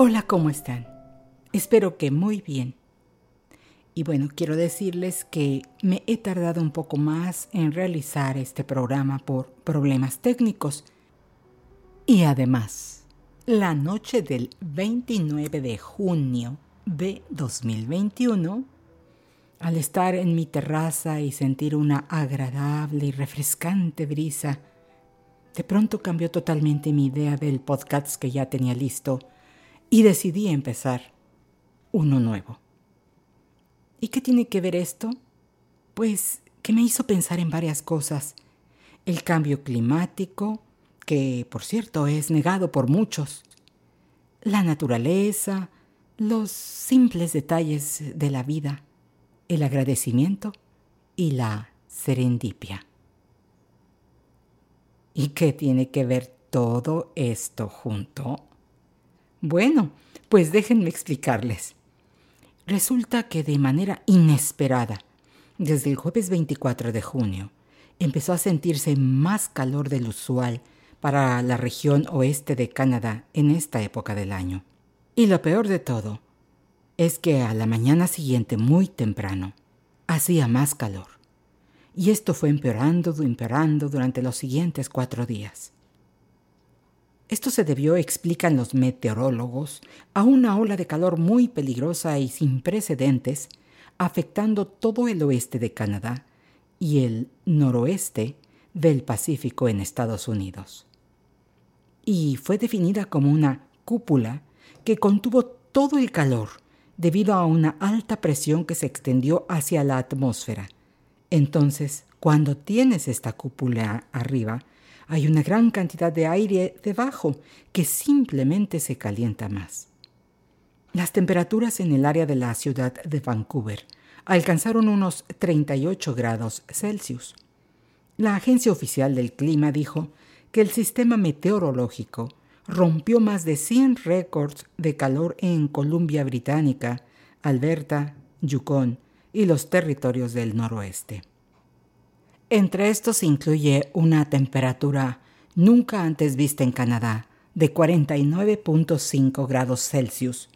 Hola, ¿cómo están? Espero que muy bien. Y bueno, quiero decirles que me he tardado un poco más en realizar este programa por problemas técnicos. Y además, la noche del 29 de junio de 2021, al estar en mi terraza y sentir una agradable y refrescante brisa, de pronto cambió totalmente mi idea del podcast que ya tenía listo y decidí empezar uno nuevo. ¿Y qué tiene que ver esto? Pues que me hizo pensar en varias cosas. El cambio climático, que por cierto es negado por muchos. La naturaleza, los simples detalles de la vida, el agradecimiento y la serendipia. ¿Y qué tiene que ver todo esto junto? Bueno, pues déjenme explicarles. Resulta que de manera inesperada, desde el jueves 24 de junio, empezó a sentirse más calor del usual para la región oeste de Canadá en esta época del año. Y lo peor de todo es que a la mañana siguiente, muy temprano, hacía más calor. Y esto fue empeorando, empeorando durante los siguientes cuatro días. Esto se debió, explican los meteorólogos, a una ola de calor muy peligrosa y sin precedentes, afectando todo el oeste de Canadá y el noroeste del Pacífico en Estados Unidos. Y fue definida como una cúpula que contuvo todo el calor debido a una alta presión que se extendió hacia la atmósfera. Entonces, cuando tienes esta cúpula arriba, hay una gran cantidad de aire debajo que simplemente se calienta más. Las temperaturas en el área de la ciudad de Vancouver alcanzaron unos 38 grados Celsius. La Agencia Oficial del Clima dijo que el sistema meteorológico rompió más de 100 récords de calor en Columbia Británica, Alberta, Yukon y los territorios del noroeste. Entre estos incluye una temperatura nunca antes vista en Canadá de 49.5 grados Celsius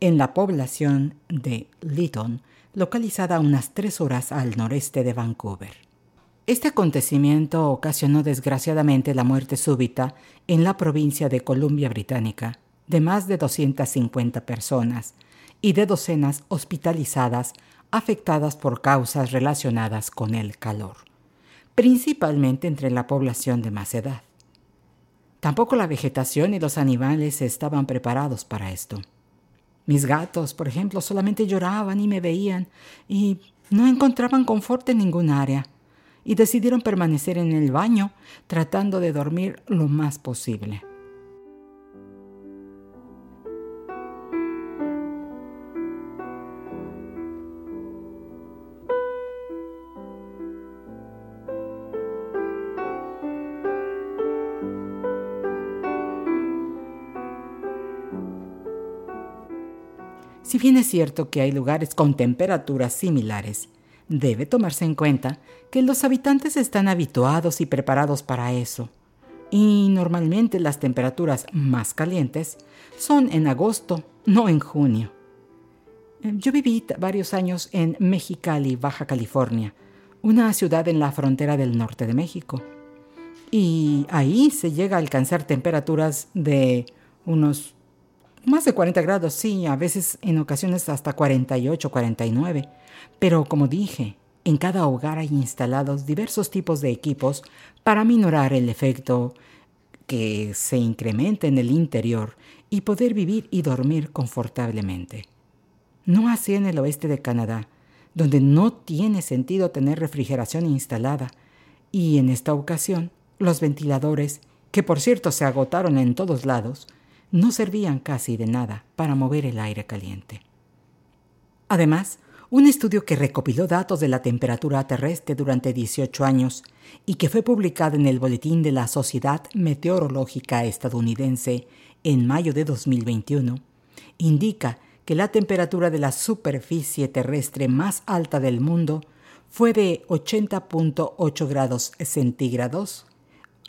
en la población de Lytton, localizada a unas tres horas al noreste de Vancouver. Este acontecimiento ocasionó desgraciadamente la muerte súbita en la provincia de Columbia Británica de más de 250 personas y de docenas hospitalizadas afectadas por causas relacionadas con el calor principalmente entre la población de más edad. Tampoco la vegetación y los animales estaban preparados para esto. Mis gatos, por ejemplo, solamente lloraban y me veían y no encontraban confort en ningún área y decidieron permanecer en el baño tratando de dormir lo más posible. Bien es cierto que hay lugares con temperaturas similares, debe tomarse en cuenta que los habitantes están habituados y preparados para eso. Y normalmente las temperaturas más calientes son en agosto, no en junio. Eh, yo viví varios años en Mexicali, Baja California, una ciudad en la frontera del norte de México. Y ahí se llega a alcanzar temperaturas de unos Más de 40 grados, sí, a veces en ocasiones hasta 48, 49. Pero como dije, en cada hogar hay instalados diversos tipos de equipos para minorar el efecto que se incremente en el interior y poder vivir y dormir confortablemente. No así en el oeste de Canadá, donde no tiene sentido tener refrigeración instalada, y en esta ocasión los ventiladores, que por cierto se agotaron en todos lados, no servían casi de nada para mover el aire caliente. Además, un estudio que recopiló datos de la temperatura terrestre durante 18 años y que fue publicado en el Boletín de la Sociedad Meteorológica Estadounidense en mayo de 2021, indica que la temperatura de la superficie terrestre más alta del mundo fue de 80.8 grados centígrados,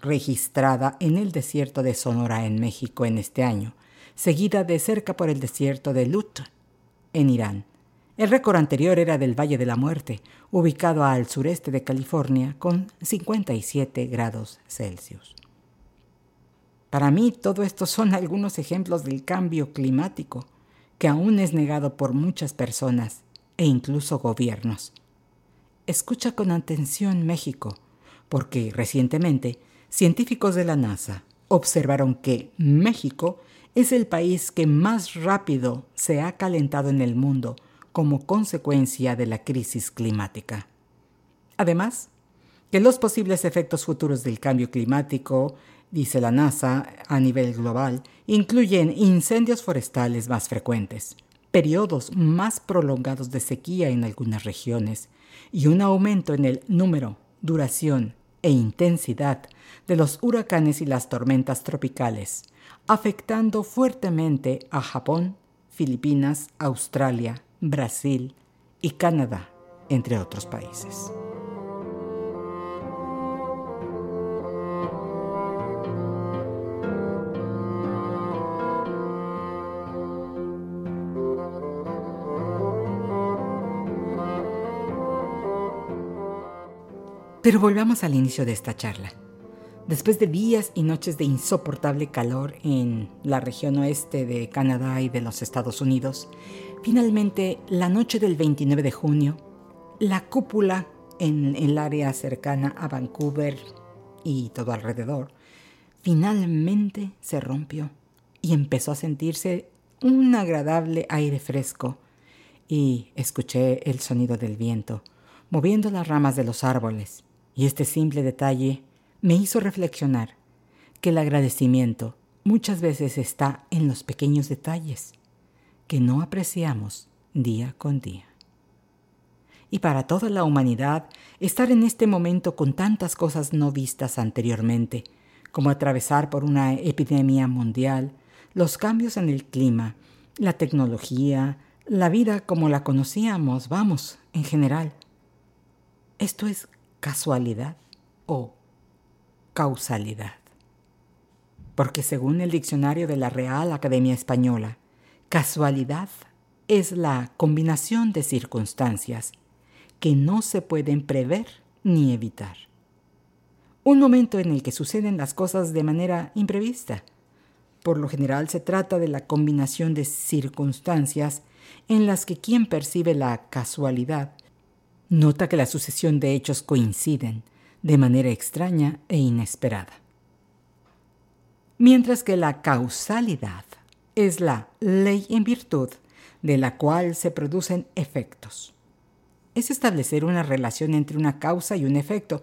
registrada en el desierto de Sonora en México en este año, seguida de cerca por el desierto de Lut en Irán el récord anterior era del Valle de la Muerte, ubicado al sureste de California con 57 grados Celsius. Para mí todo esto son algunos ejemplos del cambio climático que aún es negado por muchas personas e incluso gobiernos. Escucha con atención México, porque recientemente científicos de la NASA observaron que México es el país que más rápido se ha calentado en el mundo como consecuencia de la crisis climática. Además, que los posibles efectos futuros del cambio climático, dice la NASA a nivel global, incluyen incendios forestales más frecuentes, periodos más prolongados de sequía en algunas regiones y un aumento en el número, duración e intensidad de los huracanes y las tormentas tropicales, afectando fuertemente a Japón, Filipinas, Australia, Brasil y Canadá, entre otros países. Pero volvamos al inicio de esta charla. Después de días y noches de insoportable calor en la región oeste de Canadá y de los Estados Unidos, finalmente la noche del 29 de junio, la cúpula en el área cercana a Vancouver y todo alrededor, finalmente se rompió y empezó a sentirse un agradable aire fresco y escuché el sonido del viento moviendo las ramas de los árboles y este simple detalle me hizo reflexionar que el agradecimiento muchas veces está en los pequeños detalles que no apreciamos día con día. Y para toda la humanidad, estar en este momento con tantas cosas no vistas anteriormente, como atravesar por una epidemia mundial, los cambios en el clima, la tecnología, la vida como la conocíamos, vamos, en general. ¿Esto es casualidad o causalidad. Porque según el diccionario de la Real Academia Española, casualidad es la combinación de circunstancias que no se pueden prever ni evitar. Un momento en el que suceden las cosas de manera imprevista. Por lo general se trata de la combinación de circunstancias en las que quien percibe la casualidad nota que la sucesión de hechos coinciden, de manera extraña e inesperada. Mientras que la causalidad es la ley en virtud de la cual se producen efectos. Es establecer una relación entre una causa y un efecto,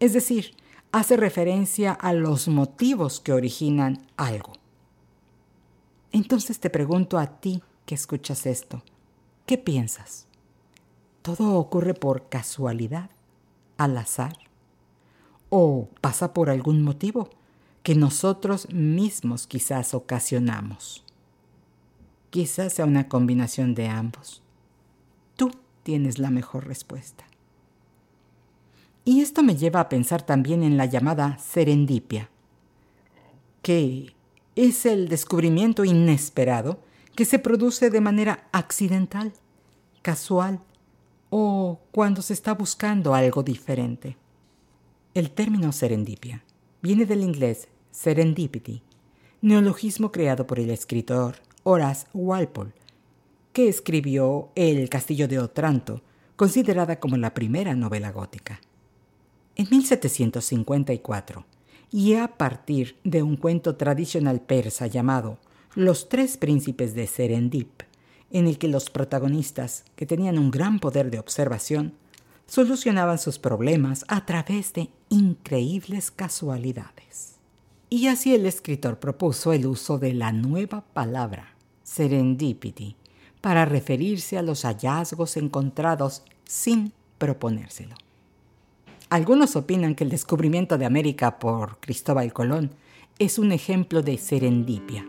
es decir, hace referencia a los motivos que originan algo. Entonces te pregunto a ti que escuchas esto, ¿qué piensas? ¿Todo ocurre por casualidad, al azar? o pasa por algún motivo que nosotros mismos quizás ocasionamos. Quizás sea una combinación de ambos. Tú tienes la mejor respuesta. Y esto me lleva a pensar también en la llamada serendipia, que es el descubrimiento inesperado que se produce de manera accidental, casual o cuando se está buscando algo diferente. El término serendipia viene del inglés serendipity, neologismo creado por el escritor Horace Walpole, que escribió El Castillo de Otranto, considerada como la primera novela gótica. En 1754, y a partir de un cuento tradicional persa llamado Los tres príncipes de Serendip, en el que los protagonistas, que tenían un gran poder de observación, solucionaban sus problemas a través de increíbles casualidades. Y así el escritor propuso el uso de la nueva palabra, serendipity, para referirse a los hallazgos encontrados sin proponérselo. Algunos opinan que el descubrimiento de América por Cristóbal Colón es un ejemplo de serendipia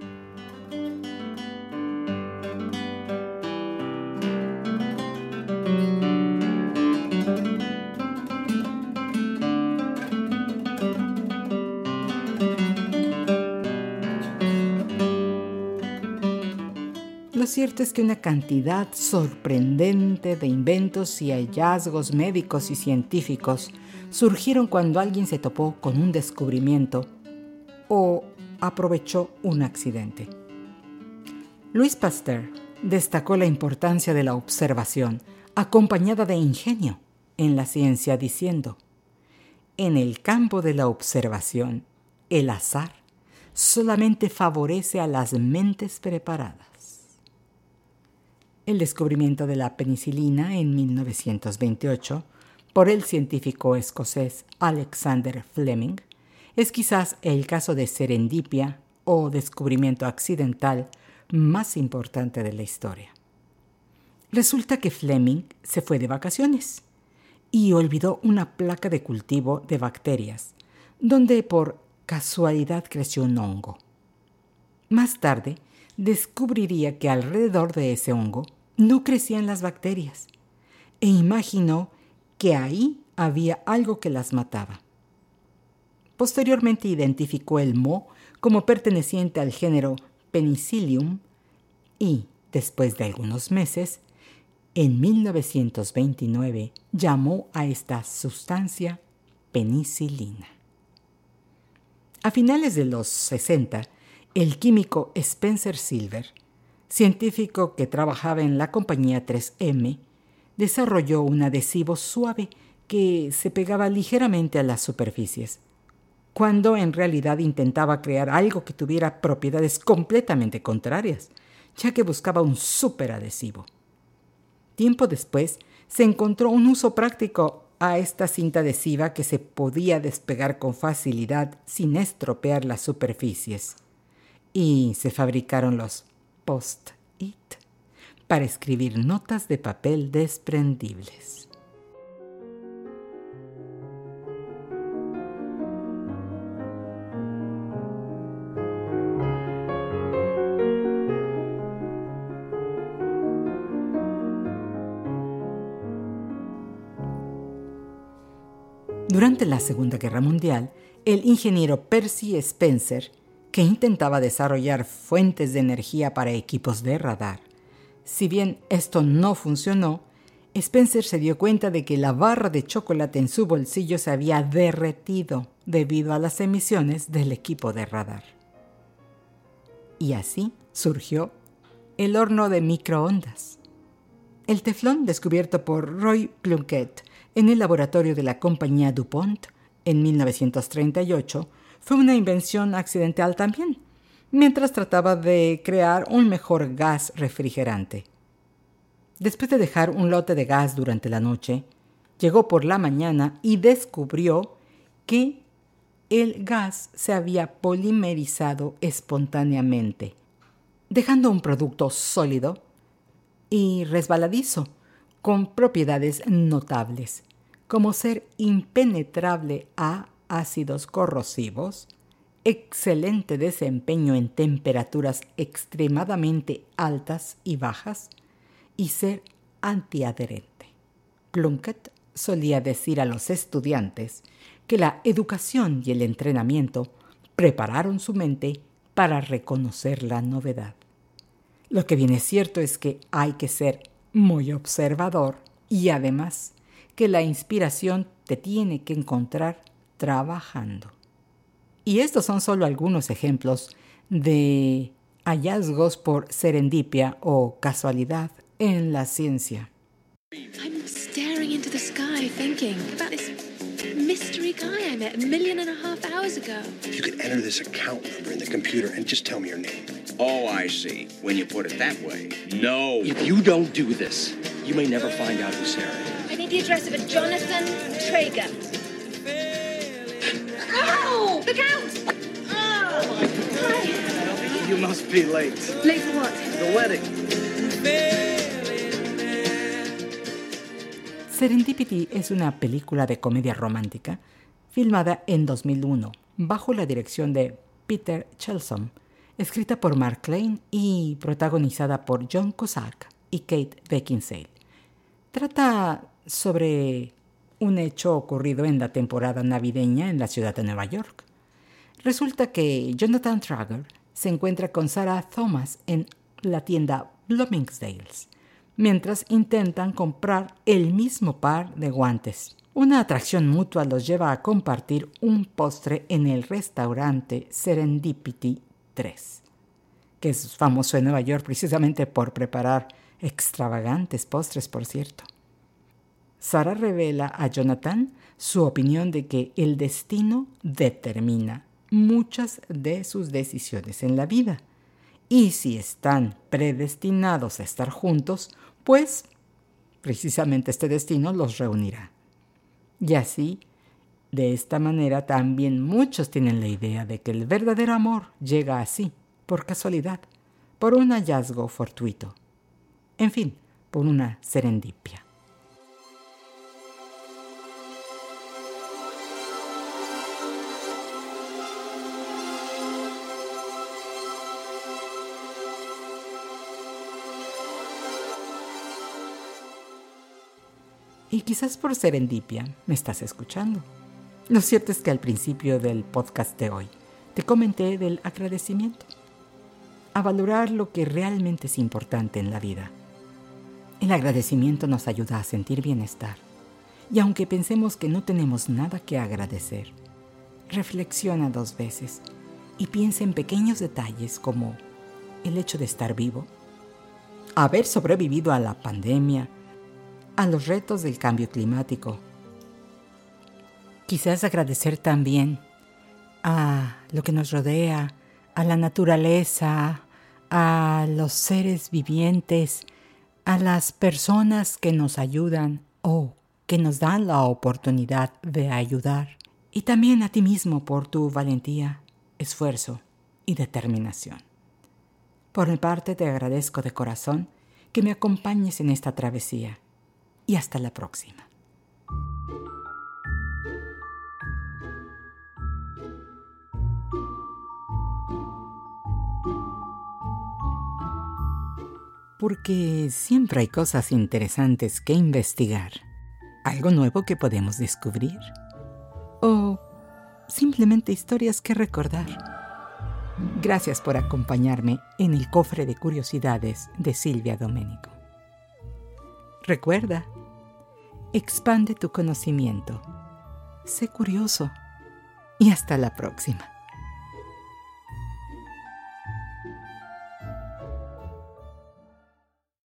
es que una cantidad sorprendente de inventos y hallazgos médicos y científicos surgieron cuando alguien se topó con un descubrimiento o aprovechó un accidente. Luis Pasteur destacó la importancia de la observación acompañada de ingenio en la ciencia diciendo, en el campo de la observación, el azar solamente favorece a las mentes preparadas el descubrimiento de la penicilina en 1928 por el científico escocés Alexander Fleming es quizás el caso de serendipia o descubrimiento accidental más importante de la historia. Resulta que Fleming se fue de vacaciones y olvidó una placa de cultivo de bacterias, donde por casualidad creció un hongo. Más tarde, descubriría que alrededor de ese hongo no crecían las bacterias e imaginó que ahí había algo que las mataba. Posteriormente identificó el moho como perteneciente al género Penicillium y, después de algunos meses, en 1929 llamó a esta sustancia penicilina. A finales de los 60, el químico Spencer Silver, científico que trabajaba en la compañía 3M, desarrolló un adhesivo suave que se pegaba ligeramente a las superficies, cuando en realidad intentaba crear algo que tuviera propiedades completamente contrarias, ya que buscaba un superadhesivo. Tiempo después, se encontró un uso práctico a esta cinta adhesiva que se podía despegar con facilidad sin estropear las superficies y se fabricaron los post-it para escribir notas de papel desprendibles. Durante la Segunda Guerra Mundial, el ingeniero Percy Spencer que intentaba desarrollar fuentes de energía para equipos de radar. Si bien esto no funcionó, Spencer se dio cuenta de que la barra de chocolate en su bolsillo se había derretido debido a las emisiones del equipo de radar. Y así surgió el horno de microondas. El teflón descubierto por Roy Plunkett en el laboratorio de la compañía DuPont en 1938 fue una invención accidental también, mientras trataba de crear un mejor gas refrigerante. Después de dejar un lote de gas durante la noche, llegó por la mañana y descubrió que el gas se había polimerizado espontáneamente, dejando un producto sólido y resbaladizo, con propiedades notables, como ser impenetrable a ácidos corrosivos, excelente desempeño en temperaturas extremadamente altas y bajas y ser antiadherente. Plunkett solía decir a los estudiantes que la educación y el entrenamiento prepararon su mente para reconocer la novedad. Lo que viene cierto es que hay que ser muy observador y además que la inspiración te tiene que encontrar trabajando. Y estos son solo algunos ejemplos de hallazgos por serendipia o casualidad en la ciencia. I'm staring into the sky thinking about this mystery guy I met a million and a half hours ago. You could enter this account number in the computer and just tell me your name. Oh, I see. When you put it that way. No. If you don't do this, you may never find out who Sarah is. I need the address of a Jonathan Traeger. Oh, look out! Oh, hi. You must be late. Late for what? The wedding. Serendipity es una película de comedia romántica filmada en 2001 bajo la dirección de Peter Chelsom, escrita por Mark Lane y protagonizada por John Cusack y Kate Beckinsale. Trata sobre un hecho ocurrido en la temporada navideña en la ciudad de Nueva York. Resulta que Jonathan Trager se encuentra con Sarah Thomas en la tienda Bloomingdale's mientras intentan comprar el mismo par de guantes. Una atracción mutua los lleva a compartir un postre en el restaurante Serendipity 3, que es famoso en Nueva York precisamente por preparar extravagantes postres, por cierto. Sara revela a Jonathan su opinión de que el destino determina muchas de sus decisiones en la vida. Y si están predestinados a estar juntos, pues precisamente este destino los reunirá. Y así, de esta manera también muchos tienen la idea de que el verdadero amor llega así, por casualidad, por un hallazgo fortuito, en fin, por una serendipia. Y quizás por serendipia me estás escuchando. Lo cierto es que al principio del podcast de hoy te comenté del agradecimiento, a valorar lo que realmente es importante en la vida. El agradecimiento nos ayuda a sentir bienestar. Y aunque pensemos que no tenemos nada que agradecer, reflexiona dos veces y piensa en pequeños detalles como el hecho de estar vivo, haber sobrevivido a la pandemia, a los retos del cambio climático. Quizás agradecer también a lo que nos rodea, a la naturaleza, a los seres vivientes, a las personas que nos ayudan o que nos dan la oportunidad de ayudar. Y también a ti mismo por tu valentía, esfuerzo y determinación. Por mi parte te agradezco de corazón que me acompañes en esta travesía y hasta la próxima. Porque siempre hay cosas interesantes que investigar, algo nuevo que podemos descubrir o simplemente historias que recordar. Gracias por acompañarme en el cofre de curiosidades de Silvia Domenico. Recuerda, expande tu conocimiento, sé curioso y hasta la próxima.